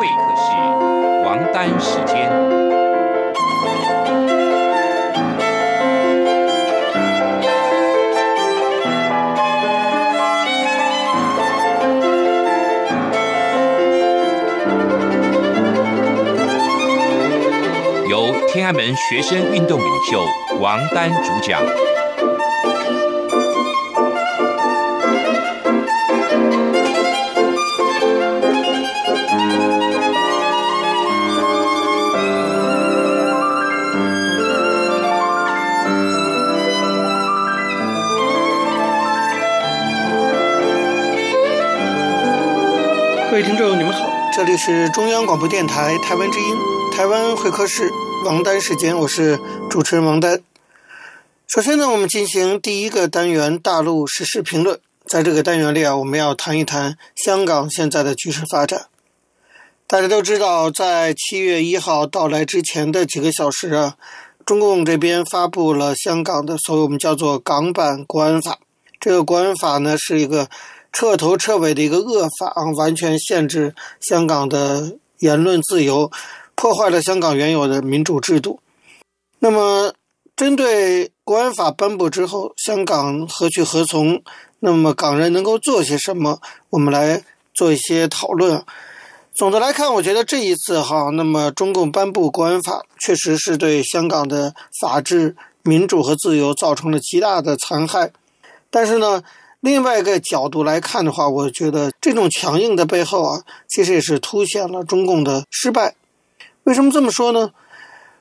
会客室，王丹时间。由天安门学生运动领袖王丹主讲。位听众，你们好，这里是中央广播电台台湾之音，台湾会客室，王丹时间，我是主持人王丹。首先呢，我们进行第一个单元大陆时事评论。在这个单元里啊，我们要谈一谈香港现在的局势发展。大家都知道，在七月一号到来之前的几个小时啊，中共这边发布了香港的所谓我们叫做港版国安法。这个国安法呢，是一个。彻头彻尾的一个恶法，完全限制香港的言论自由，破坏了香港原有的民主制度。那么，针对国安法颁布之后，香港何去何从？那么，港人能够做些什么？我们来做一些讨论。总的来看，我觉得这一次哈，那么中共颁布国安法，确实是对香港的法治、民主和自由造成了极大的残害。但是呢，另外一个角度来看的话，我觉得这种强硬的背后啊，其实也是凸显了中共的失败。为什么这么说呢？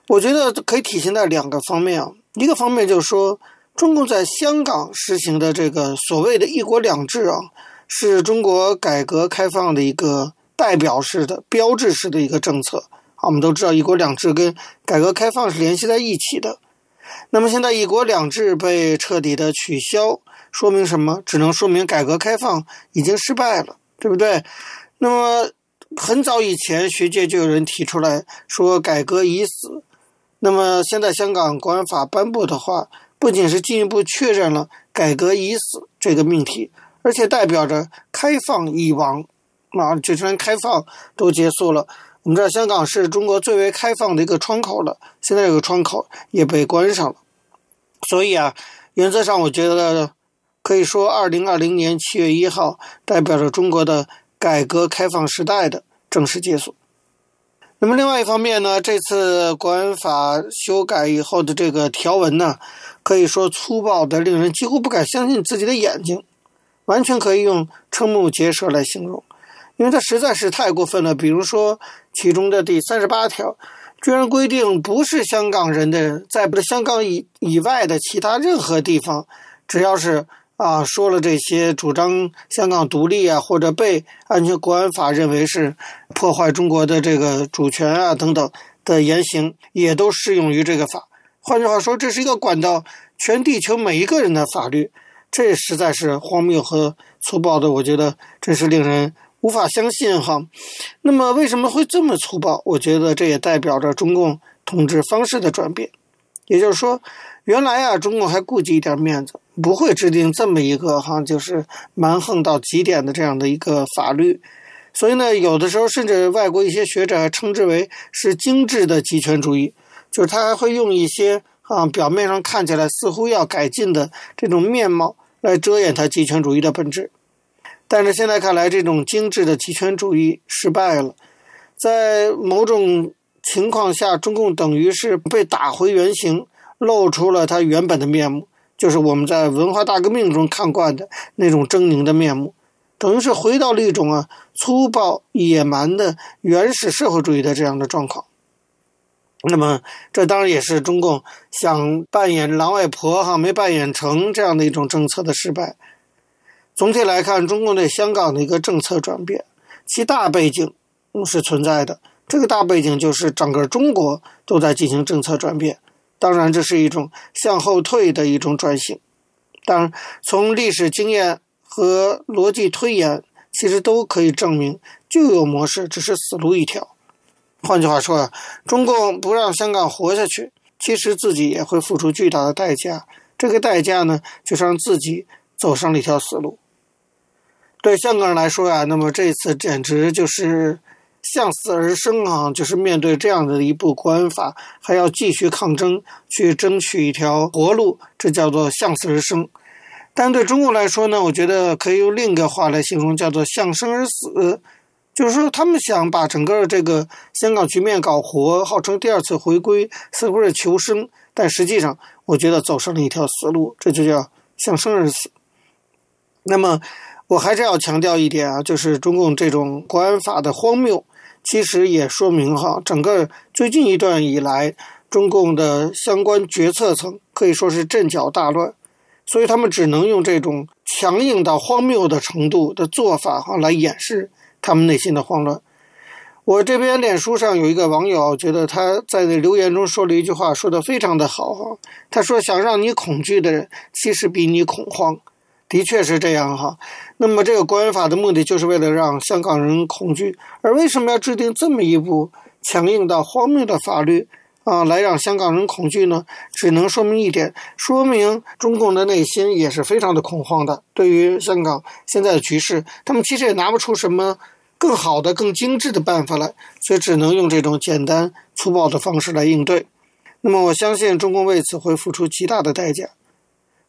我觉得可以体现在两个方面啊。一个方面就是说，中共在香港实行的这个所谓的一国两制啊，是中国改革开放的一个代表式的、标志式的一个政策。啊，我们都知道，一国两制跟改革开放是联系在一起的。那么现在一国两制被彻底的取消。说明什么？只能说明改革开放已经失败了，对不对？那么很早以前，学界就有人提出来说改革已死。那么现在香港国安法颁布的话，不仅是进一步确认了改革已死这个命题，而且代表着开放已亡。啊，就连开放都结束了。我们知道香港是中国最为开放的一个窗口了，现在这个窗口也被关上了。所以啊，原则上我觉得。可以说，二零二零年七月一号代表着中国的改革开放时代的正式结束。那么，另外一方面呢，这次国安法修改以后的这个条文呢，可以说粗暴的令人几乎不敢相信自己的眼睛，完全可以用瞠目结舌来形容，因为它实在是太过分了。比如说，其中的第三十八条，居然规定不是香港人的人，在不是香港以以外的其他任何地方，只要是。啊，说了这些主张香港独立啊，或者被安全国安法认为是破坏中国的这个主权啊等等的言行，也都适用于这个法。换句话说，这是一个管到全地球每一个人的法律，这实在是荒谬和粗暴的，我觉得真是令人无法相信哈。那么为什么会这么粗暴？我觉得这也代表着中共统治方式的转变，也就是说。原来啊，中共还顾及一点面子，不会制定这么一个哈，就是蛮横到极点的这样的一个法律。所以呢，有的时候甚至外国一些学者还称之为是精致的极权主义，就是他还会用一些啊表面上看起来似乎要改进的这种面貌来遮掩他极权主义的本质。但是现在看来，这种精致的极权主义失败了，在某种情况下，中共等于是被打回原形。露出了他原本的面目，就是我们在文化大革命中看惯的那种狰狞的面目，等于是回到了一种啊粗暴野蛮的原始社会主义的这样的状况。那么，这当然也是中共想扮演狼外婆哈没扮演成这样的一种政策的失败。总体来看，中共对香港的一个政策转变，其大背景是存在的。这个大背景就是整个中国都在进行政策转变。当然，这是一种向后退的一种转型。当然，从历史经验和逻辑推演，其实都可以证明，旧有模式只是死路一条。换句话说啊，中共不让香港活下去，其实自己也会付出巨大的代价。这个代价呢，就是让自己走上了一条死路。对香港人来说啊，那么这次简直就是向死而生啊，就是面对这样的一部国安法，还要继续抗争，去争取一条活路，这叫做向死而生。但对中国来说呢，我觉得可以用另一个话来形容，叫做向生而死。就是说，他们想把整个这个香港局面搞活，号称第二次回归，似乎是求生，但实际上，我觉得走上了一条死路，这就叫向生而死。那么，我还是要强调一点啊，就是中共这种国安法的荒谬，其实也说明哈，整个最近一段以来，中共的相关决策层可以说是阵脚大乱，所以他们只能用这种强硬到荒谬的程度的做法哈来掩饰。他们内心的慌乱。我这边脸书上有一个网友，觉得他在留言中说了一句话，说得非常的好哈。他说：“想让你恐惧的人，其实比你恐慌。”的确是这样哈。那么这个国安法的目的，就是为了让香港人恐惧。而为什么要制定这么一部强硬到荒谬的法律啊，来让香港人恐惧呢？只能说明一点，说明中共的内心也是非常的恐慌的。对于香港现在的局势，他们其实也拿不出什么。更好的、更精致的办法来，所以只能用这种简单粗暴的方式来应对。那么，我相信中共为此会付出极大的代价。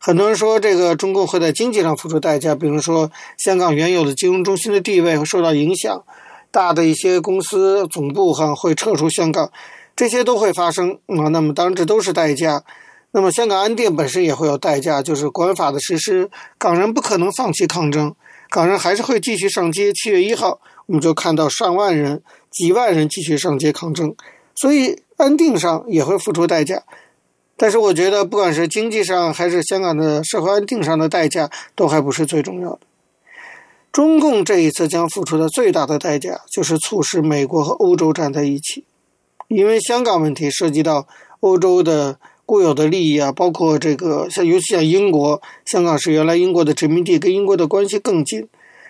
很多人说，这个中共会在经济上付出代价，比如说香港原有的金融中心的地位会受到影响，大的一些公司总部哈会撤出香港，这些都会发生啊。那么，当然这都是代价。那么，香港安定本身也会有代价，就是国安法的实施，港人不可能放弃抗争，港人还是会继续上街。七月一号。我们就看到上万人、几万人继续上街抗争，所以安定上也会付出代价。但是我觉得，不管是经济上还是香港的社会安定上的代价，都还不是最重要的。中共这一次将付出的最大的代价，就是促使美国和欧洲站在一起，因为香港问题涉及到欧洲的固有的利益啊，包括这个像尤其像英国，香港是原来英国的殖民地，跟英国的关系更近，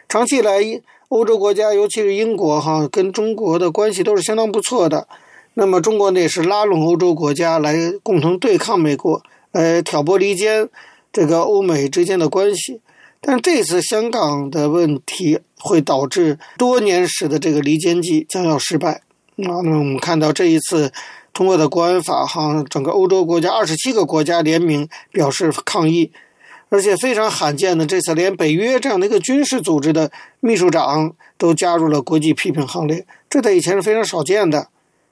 长期以来。欧洲国家，尤其是英国，哈，跟中国的关系都是相当不错的。那么，中国呢，也是拉拢欧洲国家来共同对抗美国，呃，挑拨离间这个欧美之间的关系。但这次香港的问题会导致多年时的这个离间计将要失败。那么，我们看到这一次通过的国安法，哈，整个欧洲国家二十七个国家联名表示抗议。而且非常罕见的，这次连北约这样的一个军事组织的秘书长都加入了国际批评行列，这在以前是非常少见的，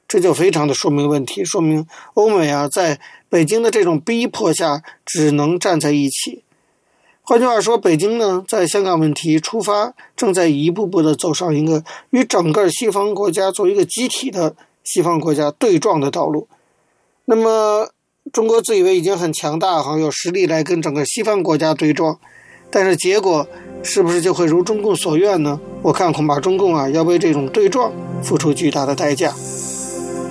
这就非常的说明问题，说明欧美啊在北京的这种逼迫下只能站在一起。换句话说，北京呢在香港问题出发，正在一步步的走上一个与整个西方国家作为一个集体的西方国家对撞的道路。那么。中国自以为已经很强大，哈，有实力来跟整个西方国家对撞，但是结果是不是就会如中共所愿呢？我看恐怕中共啊要为这种对撞付出巨大的代价。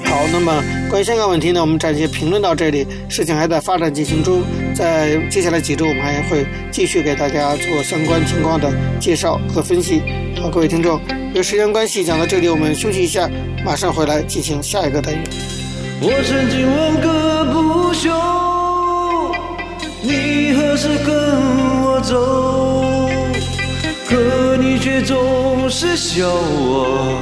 好，那么关于香港问题呢，我们暂时评论到这里，事情还在发展进行中，在接下来几周我们还会继续给大家做相关情况的介绍和分析。好，各位听众，由时间关系讲到这里，我们休息一下，马上回来进行下一个单元。我曾经问个不休，你何时跟我走？可你却总是笑我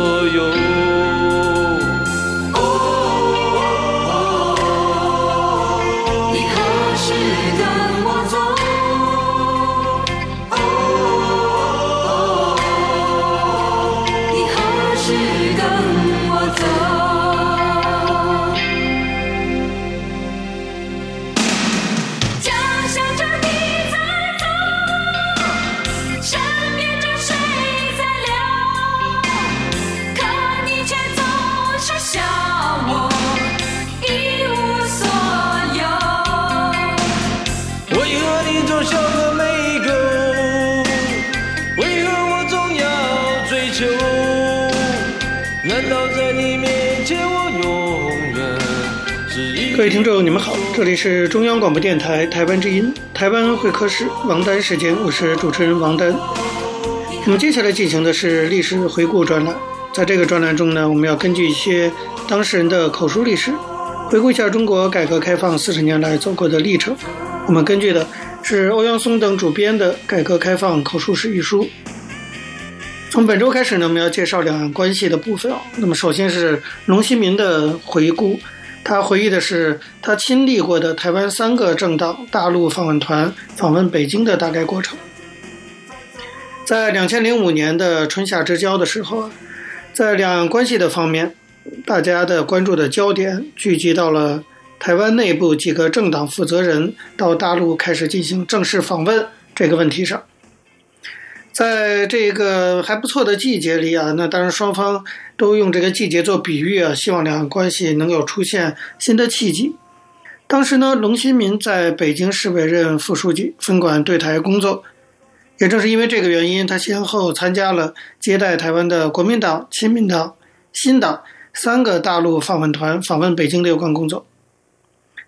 听众，你们好，这里是中央广播电台台湾之音，台湾会客室王丹时间，我是主持人王丹。那么接下来进行的是历史回顾专栏，在这个专栏中呢，我们要根据一些当事人的口述历史，回顾一下中国改革开放四十年来走过的历程。我们根据的是欧阳松等主编的《改革开放口述史》一书。从本周开始呢，我们要介绍两岸关系的部分。那么首先是龙希民的回顾，他回忆的是他亲历过的台湾三个政党大陆访问团访问北京的大概过程。在两千零五年的春夏之交的时候，在两岸关系的方面，大家的关注的焦点聚集到了台湾内部几个政党负责人到大陆开始进行正式访问这个问题上。在这个还不错的季节里啊，那当然双方都用这个季节做比喻啊，希望两岸关系能够出现新的契机。当时呢，龙新民在北京市委任副书记，分管对台工作。也正是因为这个原因，他先后参加了接待台湾的国民党、亲民党、新党三个大陆访问团访问北京的有关工作。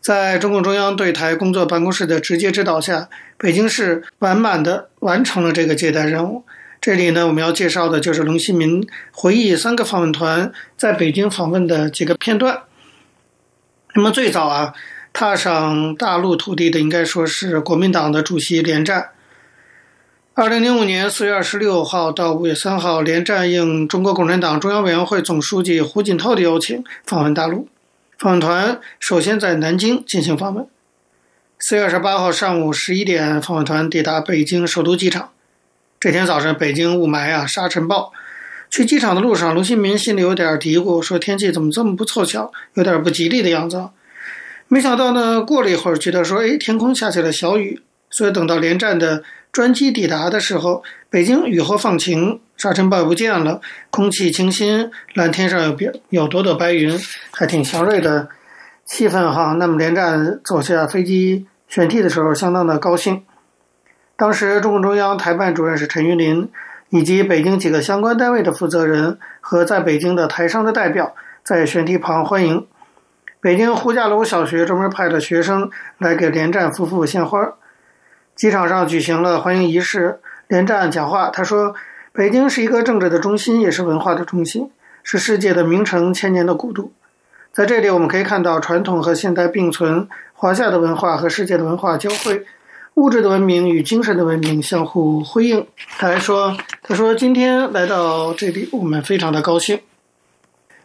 在中共中央对台工作办公室的直接指导下，北京市完满地完成了这个接待任务。这里呢，我们要介绍的就是龙新民回忆三个访问团在北京访问的几个片段。那么最早啊，踏上大陆土地的应该说是国民党的主席连战。二零零五年四月二十六号到五月三号，连战应中国共产党中央委员会总书记胡锦涛的邀请访问大陆。访问团首先在南京进行访问。四月二十八号上午十一点，访问团抵达北京首都机场。这天早上，北京雾霾啊，沙尘暴。去机场的路上，卢新民心里有点嘀咕，说天气怎么这么不凑巧，有点不吉利的样子。没想到呢，过了一会儿，觉得说，哎，天空下起了小雨。所以等到连战的专机抵达的时候，北京雨后放晴，沙尘暴不见了，空气清新，蓝天上有有朵朵白云，还挺祥瑞的气氛哈。那么连战走下飞机舷梯的时候，相当的高兴。当时中共中央台办主任是陈云林，以及北京几个相关单位的负责人和在北京的台商的代表在舷梯旁欢迎。北京呼家楼小学专门派了学生来给连战夫妇献花。机场上举行了欢迎仪式，连战讲话，他说：“北京是一个政治的中心，也是文化的中心，是世界的名城，千年的古都。在这里，我们可以看到传统和现代并存，华夏的文化和世界的文化交汇，物质的文明与精神的文明相互辉映。”他还说：“他说今天来到这里，我们非常的高兴。”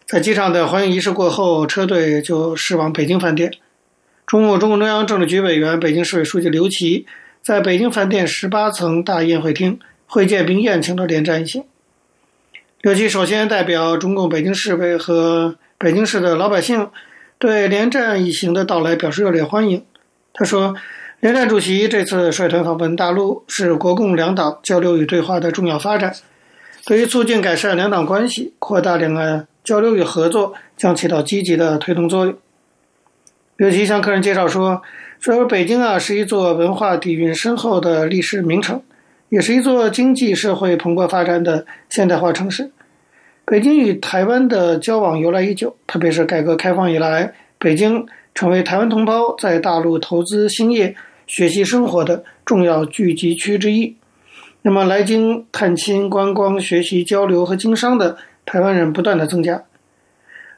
在机场的欢迎仪式过后，车队就驶往北京饭店。中共中共中央政治局委员、北京市委书记刘奇。在北京饭店十八层大宴会厅会见并宴请了连战一行。刘奇首先代表中共北京市委和北京市的老百姓，对连战一行的到来表示热烈欢迎。他说：“连战主席这次率团访问大陆，是国共两党交流与对话的重要发展，对于促进改善两党关系、扩大两岸交流与合作，将起到积极的推动作用。”刘奇向客人介绍说。说北京啊，是一座文化底蕴深厚的历史名城，也是一座经济社会蓬勃发展的现代化城市。北京与台湾的交往由来已久，特别是改革开放以来，北京成为台湾同胞在大陆投资兴业、学习生活的重要聚集区之一。那么，来京探亲、观光、学习、交流和经商的台湾人不断的增加。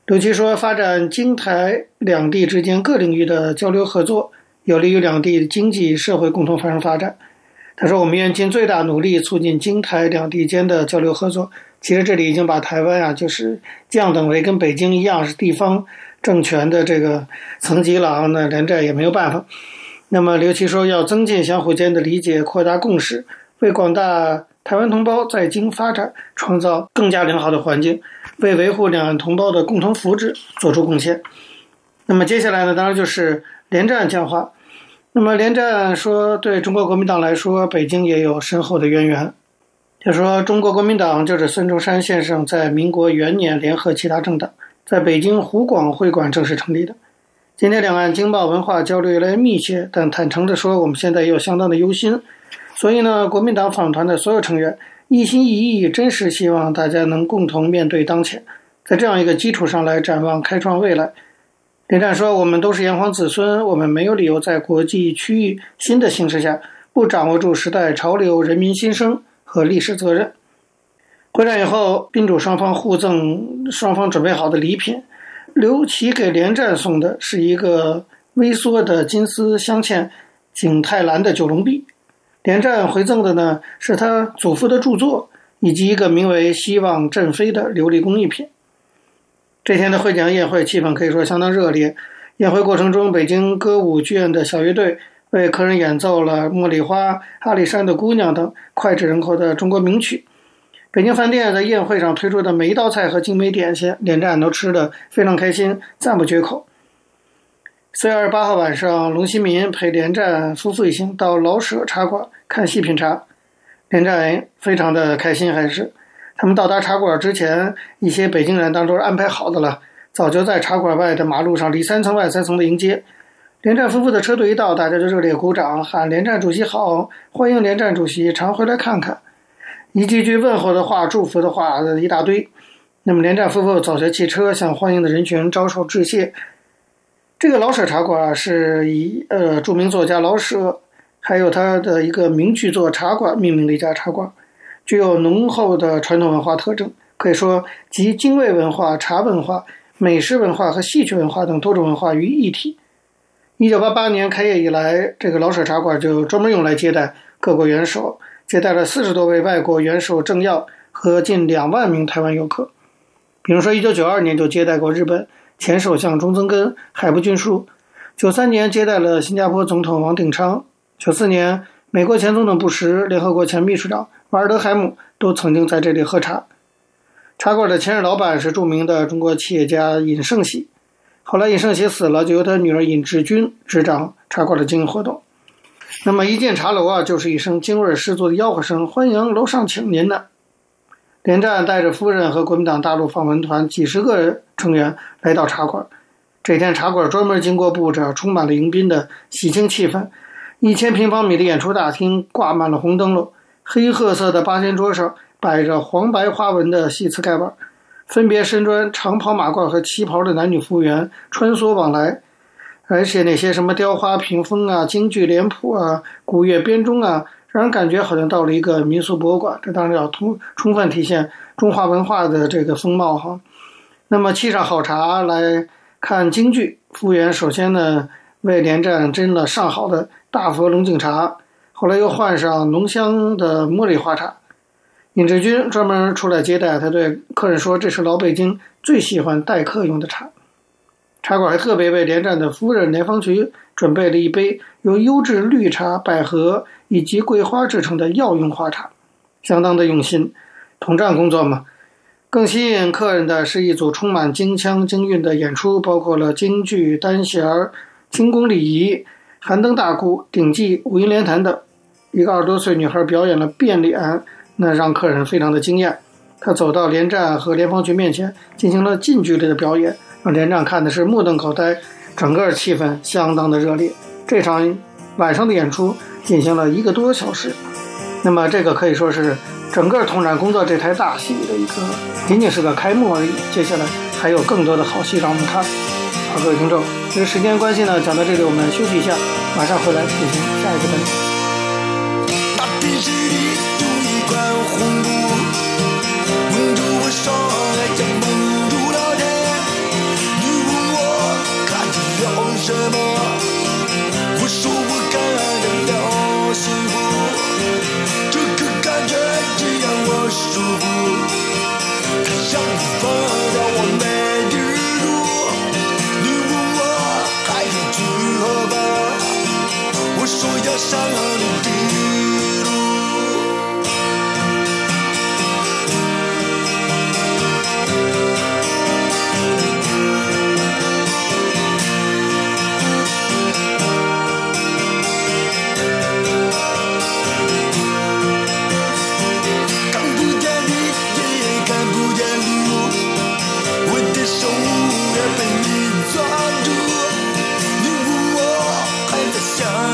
刘奇说，发展京台两地之间各领域的交流合作。有利于两地经济社会共同繁荣发展。他说：“我们愿尽最大努力促进京台两地间的交流合作。”其实这里已经把台湾啊，就是降等为跟北京一样是地方政权的这个层级了啊。那连战也没有办法。那么刘奇说：“要增进相互间的理解，扩大共识，为广大台湾同胞在京发展创造更加良好的环境，为维护两岸同胞的共同福祉做出贡献。”那么接下来呢，当然就是。连战讲话，那么连战说，对中国国民党来说，北京也有深厚的渊源。他说，中国国民党就是孙中山先生在民国元年联合其他政党，在北京湖广会馆正式成立的。今天两岸经贸文化交流越来越密切，但坦诚地说，我们现在也有相当的忧心。所以呢，国民党访团的所有成员一心一意，真实希望大家能共同面对当前，在这样一个基础上来展望开创未来。连战说：“我们都是炎黄子孙，我们没有理由在国际区域新的形势下不掌握住时代潮流、人民心声和历史责任。会战以后，宾主双方互赠双方准备好的礼品。刘琦给连战送的是一个微缩的金丝镶嵌景泰蓝的九龙壁，连战回赠的呢是他祖父的著作以及一个名为《希望振飞》的琉璃工艺品。这天的会奖宴会气氛可以说相当热烈。宴会过程中，北京歌舞剧院的小乐队为客人演奏了《茉莉花》《阿里山的姑娘》等脍炙人口的中国名曲。北京饭店在宴会上推出的每一道菜和精美点心，连战都吃得非常开心，赞不绝口。四月二十八号晚上，龙新民陪连战夫妇一行到老舍茶馆看戏品茶，连战非常的开心，还是。他们到达茶馆之前，一些北京人当然都是安排好的了，早就在茶馆外的马路上里三层外三层的迎接。连战夫妇的车队一到，大家就热烈鼓掌，喊“连战主席好，欢迎连战主席常回来看看”，一句句问候的话、祝福的话一大堆。那么连战夫妇走下汽车，向欢迎的人群招手致谢。这个老舍茶馆是以呃著名作家老舍，还有他的一个名剧作《茶馆》命名的一家茶馆。具有浓厚的传统文化特征，可以说集京味文化、茶文化、美食文化和戏曲文化等多种文化于一体。一九八八年开业以来，这个老舍茶馆就专门用来接待各国元首，接待了四十多位外国元首政要和近两万名台湾游客。比如说，一九九二年就接待过日本前首相中曾根、海部俊树；九三年接待了新加坡总统王鼎昌；九四年美国前总统布什、联合国前秘书长。瓦尔德海姆都曾经在这里喝茶。茶馆的前任老板是著名的中国企业家尹盛喜，后来尹盛喜死了，就由他女儿尹志君执掌茶馆的经营活动。那么一进茶楼啊，就是一声京味十足的吆喝声：“欢迎楼上请您呢！”连战带着夫人和国民党大陆访问团几十个成员来到茶馆。这天茶馆专门经过布置，充满了迎宾的喜庆气氛。一千平方米的演出大厅挂满了红灯笼。黑褐色的八仙桌上摆着黄白花纹的细瓷盖碗，分别身穿长袍马褂和旗袍的男女服务员穿梭往来，而且那些什么雕花屏风啊、京剧脸谱啊、古乐编钟啊，让人感觉好像到了一个民俗博物馆。这当然要充充分体现中华文化的这个风貌哈。那么沏上好茶来看京剧，服务员首先呢为连战斟了上好的大佛龙井茶。后来又换上浓香的茉莉花茶，尹志军专门出来接待。他对客人说：“这是老北京最喜欢待客用的茶。”茶馆还特别为连战的夫人连芳菊准备了一杯由优质绿茶、百合以及桂花制成的药用花茶，相当的用心。统战工作嘛，更吸引客人的是一组充满京腔京韵的演出，包括了京剧、单弦儿、清宫礼仪、寒灯大鼓、顶记、五音连弹等。一个二十多岁女孩表演了变脸，那让客人非常的惊艳。她走到连战和连方菊面前，进行了近距离的表演，让连战看的是目瞪口呆，整个气氛相当的热烈。这场晚上的演出进行了一个多小时，那么这个可以说是整个统战工作这台大戏的一个，仅仅是个开幕而已。接下来还有更多的好戏让我们看。好，各位听众，因为时间关系呢，讲到这里我们休息一下，马上回来进行下一个单元。天是地，涂一块红布，蒙住我双眼，却蒙住了天。你问我看见了什么？我说我看见了幸福，这个感觉只让我舒服。它让我疯掉，我没地儿。你问我还能去何方？我说要杀了你。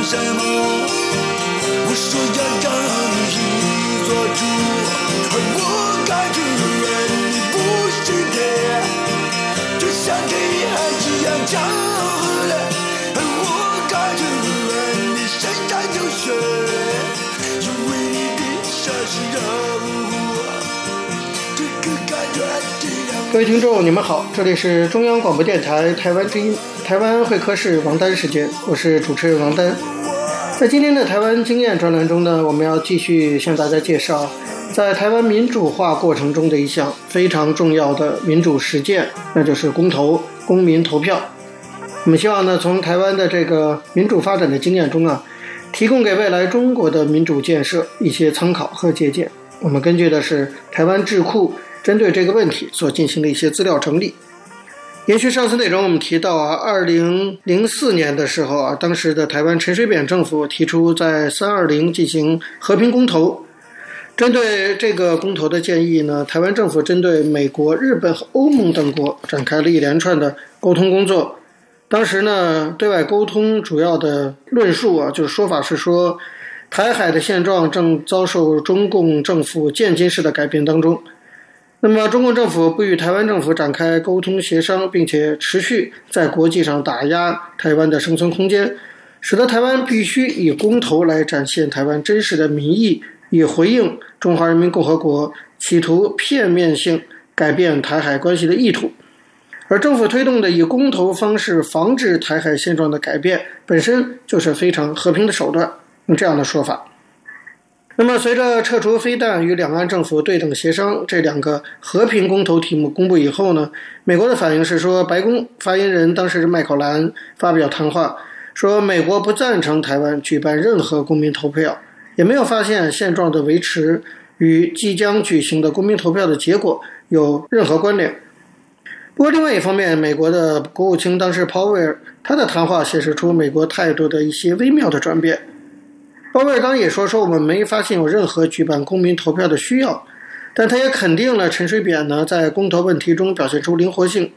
什么？我说要让你做主，而我感觉你不是的，就像给孩一样强傲。而我感觉你身上有血，因为你的血是肉，这个感觉。各位听众，你们好，这里是中央广播电台台湾之音，台湾会客室王丹时间，我是主持人王丹。在今天的台湾经验专栏中呢，我们要继续向大家介绍，在台湾民主化过程中的一项非常重要的民主实践，那就是公投、公民投票。我们希望呢，从台湾的这个民主发展的经验中啊，提供给未来中国的民主建设一些参考和借鉴。我们根据的是台湾智库。针对这个问题所进行的一些资料整理，延续上次内容，我们提到啊，二零零四年的时候啊，当时的台湾陈水扁政府提出在三二零进行和平公投。针对这个公投的建议呢，台湾政府针对美国、日本和欧盟等国展开了一连串的沟通工作。当时呢，对外沟通主要的论述啊，就是说法是说，台海的现状正遭受中共政府渐进式的改变当中。那么，中共政府不与台湾政府展开沟通协商，并且持续在国际上打压台湾的生存空间，使得台湾必须以公投来展现台湾真实的民意，以回应中华人民共和国企图片面性改变台海关系的意图。而政府推动的以公投方式防止台海现状的改变，本身就是非常和平的手段，用这样的说法。那么，随着撤除飞弹与两岸政府对等协商这两个和平公投题目公布以后呢，美国的反应是说，白宫发言人当时是麦考兰发表谈话，说美国不赞成台湾举办任何公民投票，也没有发现现状的维持与即将举行的公民投票的结果有任何关联。不过，另外一方面，美国的国务卿当时鲍威尔他的谈话显示出美国态度的一些微妙的转变。鲍威尔当也说说，我们没发现有任何举办公民投票的需要，但他也肯定了陈水扁呢在公投问题中表现出灵活性。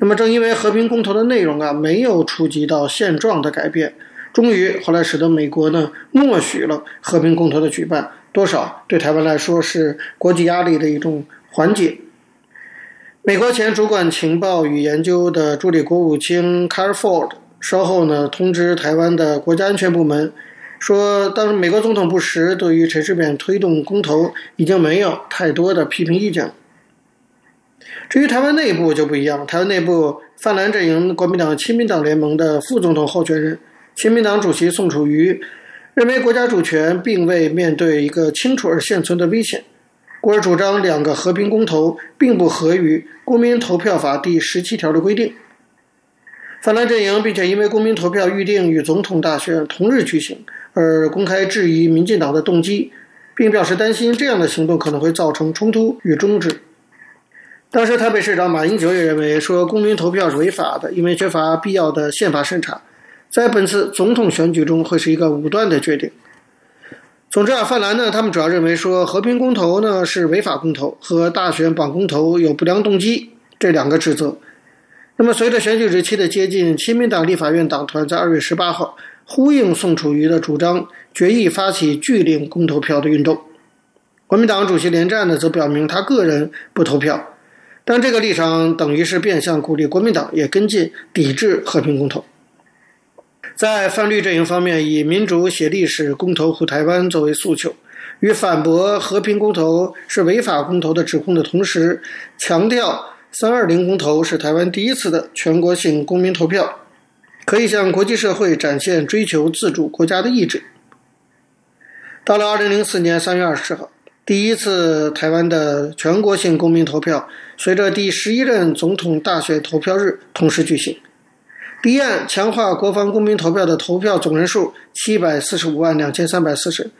那么正因为和平公投的内容啊没有触及到现状的改变，终于后来使得美国呢默许了和平公投的举办，多少对台湾来说是国际压力的一种缓解。美国前主管情报与研究的助理国务卿卡尔·福特稍后呢通知台湾的国家安全部门。说，当美国总统布什对于陈水扁推动公投已经没有太多的批评意见了。至于台湾内部就不一样，台湾内部泛蓝阵营国民党亲民党联盟的副总统候选人、亲民党主席宋楚瑜认为国家主权并未面对一个清楚而现存的危险，故而主张两个和平公投并不合于《公民投票法》第十七条的规定。泛蓝阵营并且因为公民投票预定与总统大选同日举行。而公开质疑民进党的动机，并表示担心这样的行动可能会造成冲突与终止。当时台北市长马英九也认为说，公民投票是违法的，因为缺乏必要的宪法审查，在本次总统选举中会是一个武断的决定。总之啊，泛蓝呢，他们主要认为说，和平公投呢是违法公投，和大选绑公投有不良动机这两个指责。那么随着选举日期的接近，亲民党立法院党团在二月十八号。呼应宋楚瑜的主张，决议发起拒领公投票的运动。国民党主席连战呢，则表明他个人不投票，但这个立场等于是变相鼓励国民党也跟进抵制和平公投。在泛绿阵营方面，以民主写历史、公投护台湾作为诉求，与反驳和平公投是违法公投的指控的同时，强调三二零公投是台湾第一次的全国性公民投票。可以向国际社会展现追求自主国家的意志。到了二零零四年三月二十号，第一次台湾的全国性公民投票，随着第十一任总统大选投票日同时举行。第一案强化国防公民投票的投票总人数七百四十五万两千三百四十，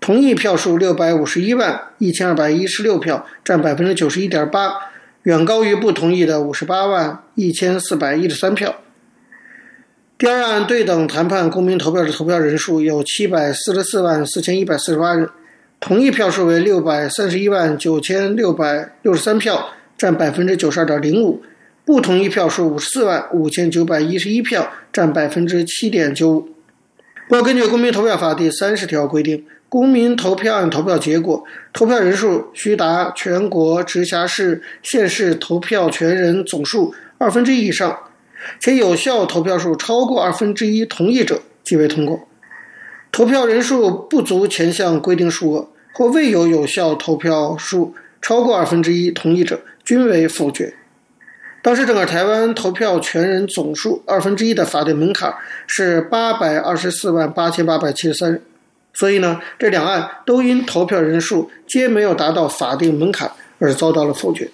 同意票数六百五十一万一千二百一十六票，占百分之九十一点八，远高于不同意的五十八万一千四百一十三票。第二案对等谈判公民投票的投票人数有七百四十四万四千一百四十八人，同意票数为六百三十一万九千六百六十三票，占百分之九十二点零五；不同意票数五十四万五千九百一十一票，占百分之七点九五。不过，根据《公民投票法》第三十条规定，公民投票案投票结果，投票人数须达全国直辖市、县市投票权人总数二分之一以上。且有效投票数超过二分之一同意者即为通过。投票人数不足前项规定数额，或未有有效投票数超过二分之一同意者均为否决。当时整个台湾投票权人总数二分之一的法定门槛是八百二十四万八千八百七十三人，所以呢，这两案都因投票人数皆没有达到法定门槛而遭到了否决。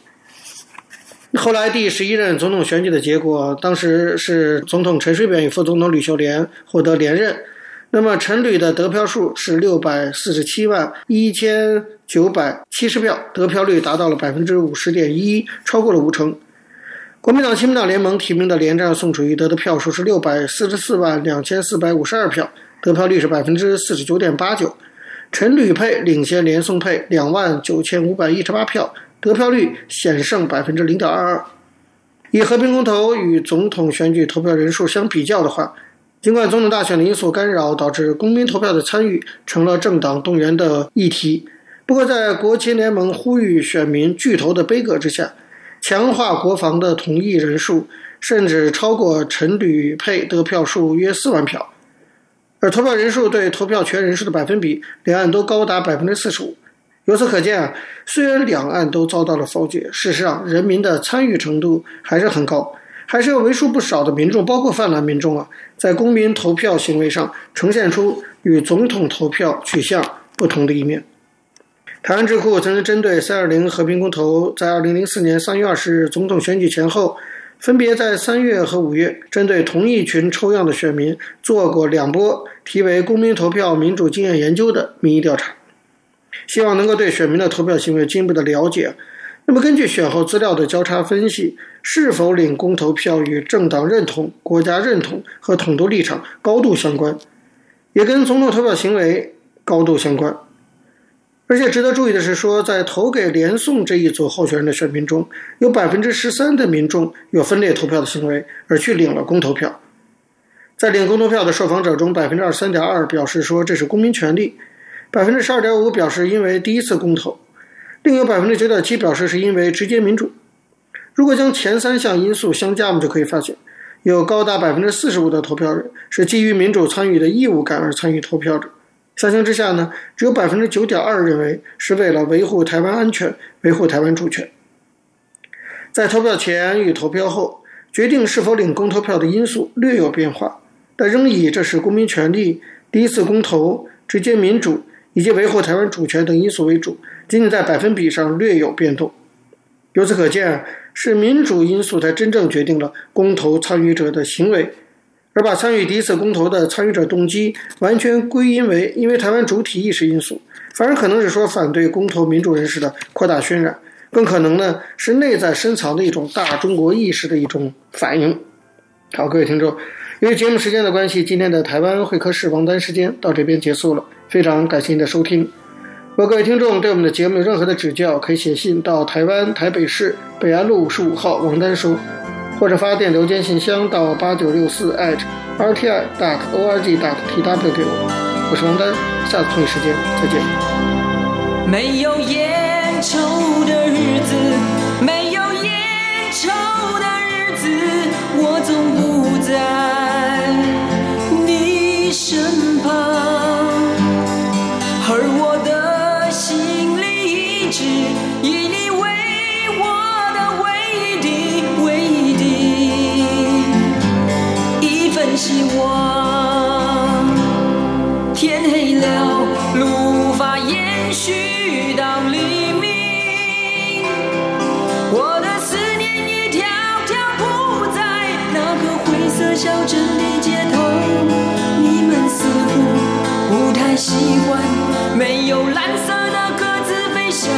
后来第十一任总统选举的结果，当时是总统陈水扁与副总统吕秀莲获得连任。那么陈吕的得票数是六百四十七万一千九百七十票，得票率达到了百分之五十点一，超过了五成。国民党、亲民党联盟提名的连战宋楚瑜得的票数是六百四十四万两千四百五十二票，得票率是百分之四十九点八九。陈吕配领先连宋配两万九千五百一十八票，得票率险胜百分之零点二二。以和平公投与总统选举投票人数相比较的话，尽管总统大选的因素干扰导致公民投票的参与成了政党动员的议题，不过在国亲联盟呼吁选民拒投的杯葛之下。强化国防的同意人数甚至超过陈吕佩得票数约四万票，而投票人数对投票权人数的百分比，两岸都高达百分之四十五。由此可见啊，虽然两岸都遭到了否决，事实上人民的参与程度还是很高，还是有为数不少的民众，包括泛蓝民众啊，在公民投票行为上呈现出与总统投票取向不同的一面。台湾智库曾经针对三二零和平公投，在二零零四年三月二十日总统选举前后，分别在三月和五月，针对同一群抽样的选民做过两波题为“公民投票民主经验研究”的民意调查，希望能够对选民的投票行为进一步的了解。那么，根据选后资料的交叉分析，是否领公投票与政党认同、国家认同和统独立场高度相关，也跟总统投票行为高度相关。而且值得注意的是说，在投给连宋这一组候选人的选民中，有百分之十三的民众有分裂投票的行为，而去领了公投票。在领公投票的受访者中，百分之二十三点二表示说这是公民权利，百分之十二点五表示因为第一次公投，另有百分之九点七表示是因为直接民主。如果将前三项因素相加，我们就可以发现，有高达百分之四十五的投票人是基于民主参与的义务感而参与投票的。相形之下呢，只有百分之九点二认为是为了维护台湾安全、维护台湾主权。在投票前与投票后，决定是否领公投票的因素略有变化，但仍以这是公民权利、第一次公投、直接民主以及维护台湾主权等因素为主，仅仅在百分比上略有变动。由此可见，是民主因素才真正决定了公投参与者的行为。而把参与第一次公投的参与者动机完全归因为因为台湾主体意识因素，反而可能是说反对公投民主人士的扩大渲染，更可能呢是内在深藏的一种大中国意识的一种反应。好，各位听众，由于节目时间的关系，今天的台湾会客室王丹时间到这边结束了，非常感谢您的收听。如果各位听众对我们的节目有任何的指教，可以写信到台湾台北市北安路五十五号王丹收。或者发电邮件信箱到八九六四 @rti dot org dot tw 给我，我是王丹，下次同一时间再见。没有烟抽的日子，没有烟抽的日子，我总不在你身旁，小镇的街头你们似乎不太习惯没有蓝色的鸽子飞翔